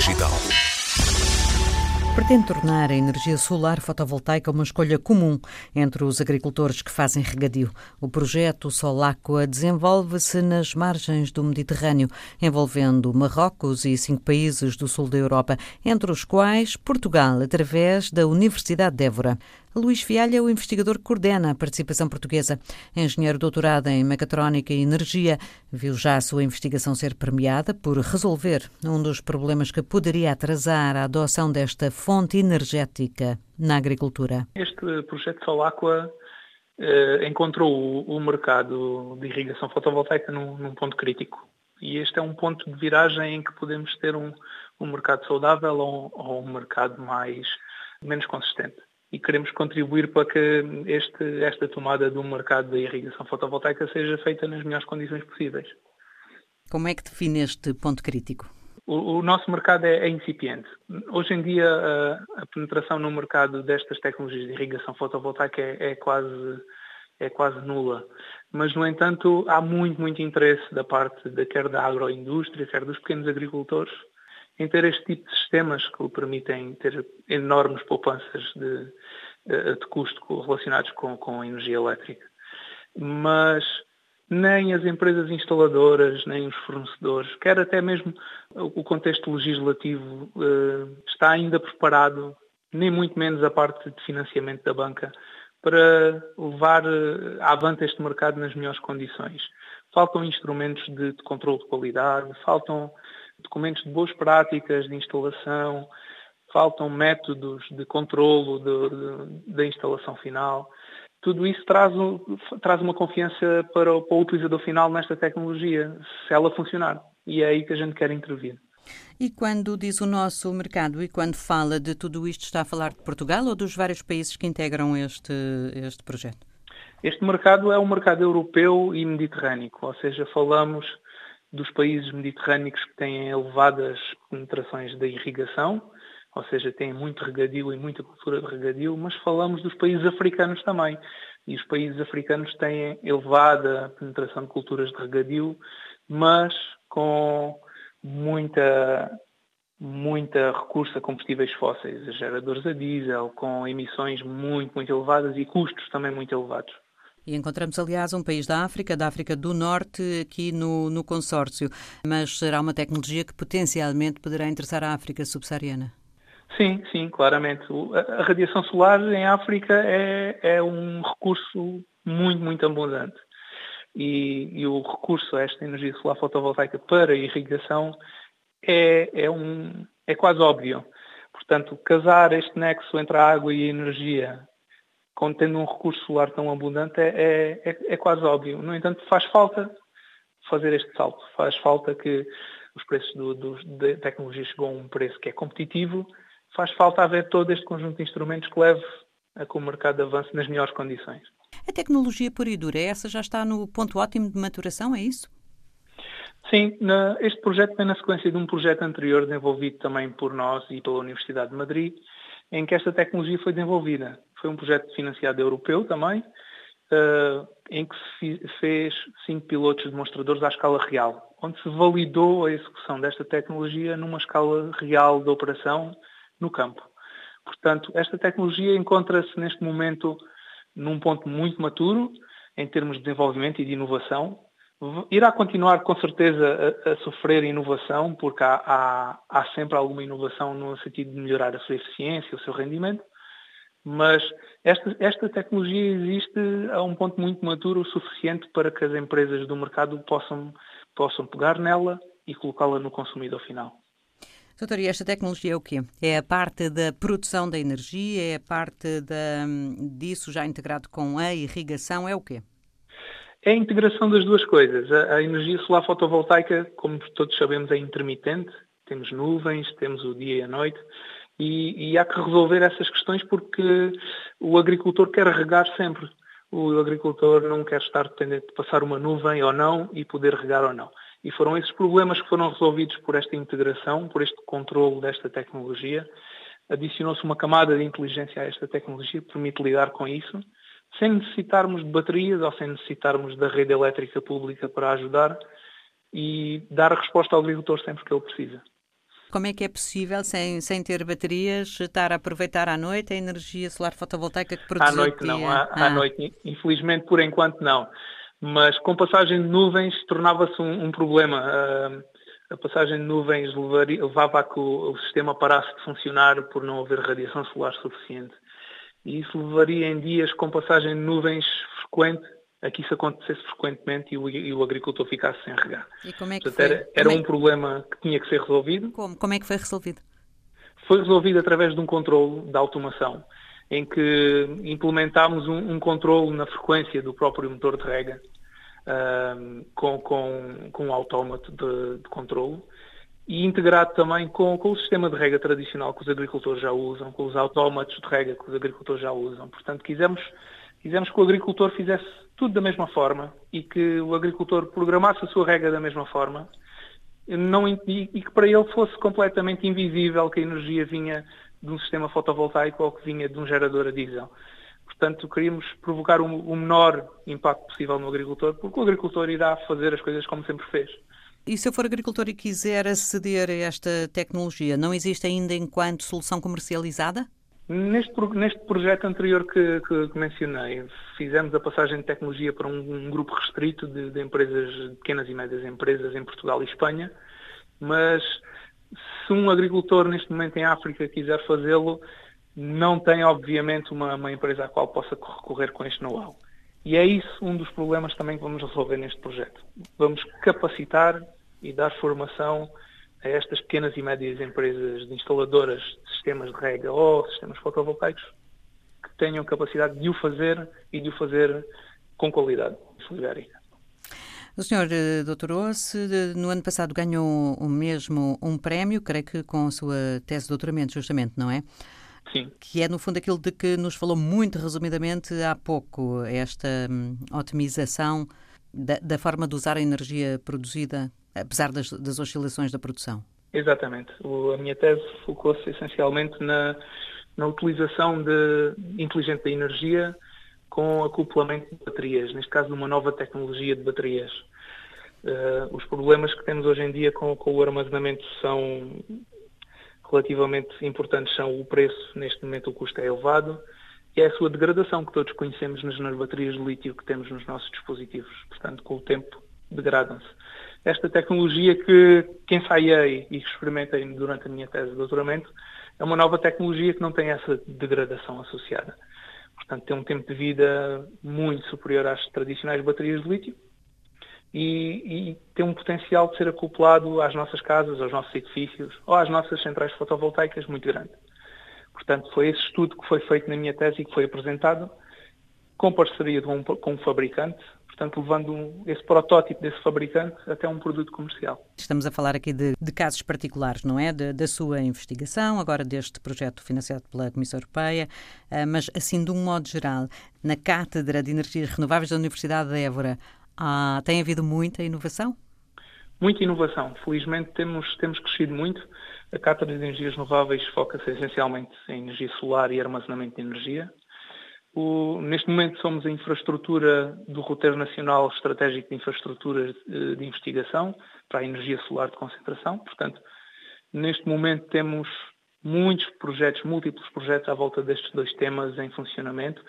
Digital. Pretende tornar a energia solar fotovoltaica uma escolha comum entre os agricultores que fazem regadio. O projeto Soláqua desenvolve-se nas margens do Mediterrâneo, envolvendo Marrocos e cinco países do sul da Europa, entre os quais Portugal, através da Universidade de Évora. Luís Fialha o investigador que coordena a participação portuguesa. Engenheiro doutorado em Mecatrónica e Energia, viu já a sua investigação ser premiada por resolver um dos problemas que poderia atrasar a adoção desta fonte energética na agricultura. Este projeto Solacqua eh, encontrou o, o, mercado de irrigação fotovoltaica num, num, ponto crítico. E este é um ponto de viragem em que podemos ter um, um mercado saudável ou, ou um mercado mais menos consistente e queremos contribuir para que este, esta tomada do mercado da irrigação fotovoltaica seja feita nas melhores condições possíveis. Como é que define este ponto crítico? O, o nosso mercado é, é, incipiente. Hoje em dia, a, a, penetração no mercado destas tecnologias de irrigação fotovoltaica é, é, quase, é quase nula. Mas, no entanto, há muito, muito interesse da parte da, quer da agroindústria, quer dos pequenos agricultores, em ter este tipo de sistemas que permitem ter enormes poupanças de, de custo relacionados com, com a energia elétrica. Mas nem as empresas instaladoras, nem os fornecedores, quer até mesmo o contexto legislativo eh, está ainda preparado, nem muito menos a parte de financiamento da banca, para levar eh, avante este mercado nas melhores condições. Faltam instrumentos de, de controle de qualidade, faltam documentos de boas práticas de instalação, faltam métodos de controlo da instalação final. Tudo isso traz, traz uma confiança para o, para o utilizador final nesta tecnologia, se ela funcionar. E é aí que a gente quer intervir. E quando diz o nosso mercado e quando fala de tudo isto, está a falar de Portugal ou dos vários países que integram este, este projeto? Este mercado é um mercado europeu e mediterrâneo, ou seja, falamos dos países mediterrâneos que têm elevadas penetrações da irrigação, ou seja, têm muito regadio e muita cultura de regadio, mas falamos dos países africanos também. E os países africanos têm elevada penetração de culturas de regadio, mas com muita muita recurso a combustíveis fósseis, geradores a diesel, com emissões muito, muito elevadas e custos também muito elevados. E encontramos, aliás, um país da África, da África do Norte, aqui no, no consórcio. Mas será uma tecnologia que potencialmente poderá interessar a África subsaariana? Sim, sim, claramente. A radiação solar em África é, é um recurso muito, muito abundante. E, e, o recurso a esta energia solar fotovoltaica para irrigação é, é, um, é quase óbvio. Portanto, casar este nexo entre a água e a energia tendo um recurso solar tão abundante, é, é, é, quase óbvio. No entanto, faz falta fazer este salto. Faz falta que os preços do, do, da tecnologia chegam a um preço que é competitivo. Faz falta haver todo este conjunto de instrumentos que leve a que o mercado avance nas melhores condições. A tecnologia pura e dura, essa já está no ponto ótimo de maturação, é isso? Sim, este projeto vem na sequência de um projeto anterior desenvolvido também por nós e pela Universidade de Madrid, em que esta tecnologia foi desenvolvida. Foi um projeto financiado europeu também, uh, em que se fez cinco pilotos demonstradores à escala real, onde se validou a execução desta tecnologia numa escala real de operação no campo. Portanto, esta tecnologia encontra-se neste momento num ponto muito maturo em termos de desenvolvimento e de inovação, irá continuar com certeza a, a sofrer inovação, porque há, há, há, sempre alguma inovação no sentido de melhorar a sua eficiência, o seu rendimento, mas esta, esta tecnologia existe a um ponto muito maturo o suficiente para que as empresas do mercado possam, possam pegar nela e colocá-la no consumidor final. Doutor, e esta tecnologia é o quê? É a parte da produção da energia? É a parte da, disso já integrado com a irrigação? É o quê? É a integração das duas coisas. A, a, energia solar fotovoltaica, como todos sabemos, é intermitente. Temos nuvens, temos o dia e a noite. E, e há que resolver essas questões porque o agricultor quer regar sempre. O agricultor não quer estar dependente de passar uma nuvem ou não e poder regar ou não. E foram esses problemas que foram resolvidos por esta integração, por este controle desta tecnologia. Adicionou-se uma camada de inteligência a esta tecnologia que permite lidar com isso sem necessitarmos de baterias ou sem necessitarmos da rede elétrica pública para ajudar e dar a resposta ao agricultor sempre que ele precisa. Como é que é possível, sem, sem ter baterias, estar a aproveitar à noite a energia solar fotovoltaica que produz À noite não, à, ah. à noite infelizmente por enquanto não. Mas com passagem de nuvens tornava-se um, um, problema. Uh, a passagem de nuvens levaria, levava a que o, o sistema parasse de funcionar por não haver radiação solar suficiente. E isso levaria em dias com passagem de nuvens frequente a que isso acontecesse frequentemente e o, e o agricultor ficasse sem regar. E como é que Portanto? Era, era é um problema que tinha que ser resolvido. Como? Como é que foi resolvido? Foi resolvido através de um controle da automação, em que implementámos um, um controle na frequência do próprio motor de rega, uh, com, com, com um autómato de, de controle, e integrado também com, com, o sistema de rega tradicional que os agricultores já usam, com os autómatos de rega que os agricultores já usam. Portanto, quisemos, quisemos que o agricultor fizesse tudo da mesma forma e que o agricultor programasse a sua rega da mesma forma não, e, e que para ele fosse completamente invisível que a energia vinha de um sistema fotovoltaico ou que vinha de um gerador a diesel. Portanto, queríamos provocar o um, um menor impacto possível no agricultor, porque o agricultor irá fazer as coisas como sempre fez. E se eu for agricultor e quiser aceder a esta tecnologia, não existe ainda enquanto solução comercializada? Neste, neste projeto anterior que, que, que, mencionei, fizemos a passagem de tecnologia para um, um grupo restrito de, de, empresas, pequenas e médias empresas em Portugal e Espanha, mas se um agricultor neste momento em África quiser fazê-lo, não tem obviamente uma, uma empresa à qual possa recorrer com este know-how. E é isso um dos problemas também que vamos resolver neste projeto. Vamos capacitar e dar formação a estas pequenas e médias empresas de instaladoras de sistemas de rega ou sistemas fotovoltaicos que tenham capacidade de o fazer e de o fazer com qualidade. O senhor eh, doutorou-se, no ano passado ganhou o mesmo um prémio, creio que com a sua tese de doutoramento, justamente, não é? Sim. Que é, no fundo, aquilo de que nos falou muito resumidamente há pouco, esta hum, otimização da, da, forma de usar a energia produzida, apesar das, das oscilações da produção. Exatamente. O, a minha tese focou-se essencialmente na, na utilização de, inteligente da energia com acoplamento de baterias, neste caso numa nova tecnologia de baterias. Uh, os problemas que temos hoje em dia com, com o armazenamento são relativamente importantes são o preço, neste momento o custo é elevado, e é a sua degradação que todos conhecemos nas, nas baterias de lítio que temos nos nossos dispositivos. Portanto, com o tempo degradam-se. Esta tecnologia que, que ensaiei e experimentei durante a minha tese de doutoramento é uma nova tecnologia que não tem essa degradação associada. Portanto, tem um tempo de vida muito superior às tradicionais baterias de lítio e, e, tem um potencial de ser acoplado às nossas casas, aos nossos edifícios ou às nossas centrais fotovoltaicas muito grande. Portanto, foi esse estudo que foi feito na minha tese e que foi apresentado com parceria um, com um fabricante, portanto, levando um, esse protótipo desse fabricante até um produto comercial. Estamos a falar aqui de, de casos particulares, não é? De, da sua investigação, agora deste projeto financiado pela Comissão Europeia, uh, mas assim, de um modo geral, na Cátedra de Energias Renováveis da Universidade de Évora, ah, tem havido muita inovação? Muita inovação. Felizmente temos, temos crescido muito. A Cátedra de Energias Renováveis foca-se essencialmente em energia solar e armazenamento de energia. O, neste momento somos a infraestrutura do roteiro nacional estratégico de infraestruturas de, de investigação para a energia solar de concentração. Portanto, neste momento temos muitos projetos, múltiplos projetos à volta destes dois temas em funcionamento,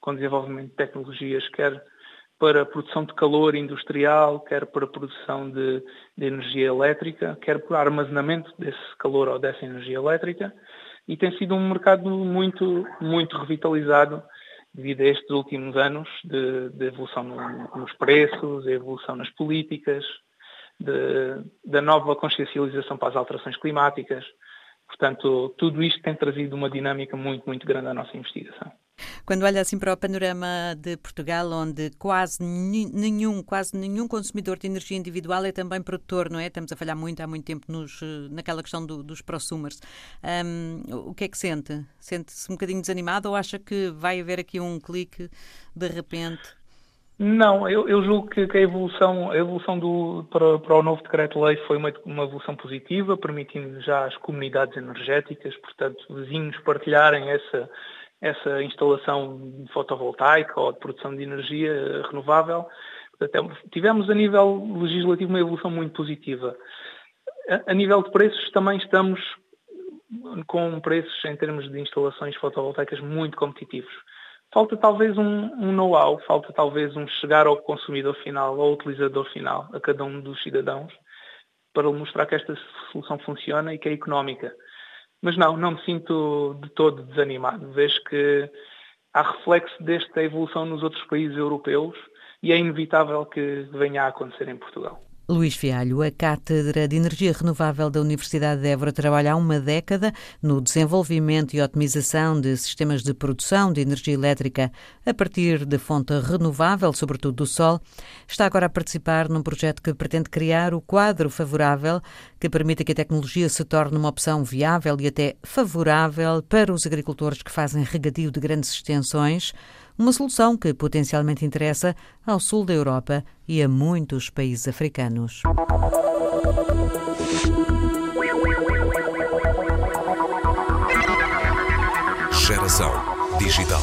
com desenvolvimento de tecnologias, quer para produção de calor industrial, quer para produção de, de, energia elétrica, quer para armazenamento desse calor ou dessa energia elétrica. E tem sido um mercado muito, muito revitalizado devido a estes últimos anos de, de evolução no, nos preços, a evolução nas políticas, de, da nova consciencialização para as alterações climáticas. Portanto, tudo isto tem trazido uma dinâmica muito, muito grande à nossa investigação. Quando olha assim para o panorama de Portugal, onde quase nenhum, quase nenhum consumidor de energia individual é também produtor, não é? Estamos a falhar muito há muito tempo nos, naquela questão do, dos prosumers. Um, o que é que sente? Sente-se um bocadinho desanimado ou acha que vai haver aqui um clique de repente? Não, eu, eu julgo que, que, a evolução, a evolução do, para, para o novo decreto-lei foi uma, uma evolução positiva, permitindo já às comunidades energéticas, portanto, vizinhos partilharem essa, essa instalação fotovoltaica ou de produção de energia renovável. Portanto, tivemos a nível legislativo uma evolução muito positiva. A, a nível de preços também estamos com preços em termos de instalações fotovoltaicas muito competitivos. Falta talvez um, um know-how, falta talvez um chegar ao consumidor final, ao utilizador final, a cada um dos cidadãos, para mostrar que esta solução funciona e que é económica. Mas não, não me sinto de todo desanimado. Vejo que há reflexo desta evolução nos outros países europeus e é inevitável que venha a acontecer em Portugal. Luís Fialho, a Cátedra de Energia Renovável da Universidade de Évora trabalha há uma década no desenvolvimento e otimização de sistemas de produção de energia elétrica a partir de fonte renovável, sobretudo do sol. Está agora a participar num projeto que pretende criar o quadro favorável que permita que a tecnologia se torne uma opção viável e até favorável para os agricultores que fazem regadio de grandes extensões uma solução que potencialmente interessa ao sul da Europa e a muitos países africanos. Geração Digital.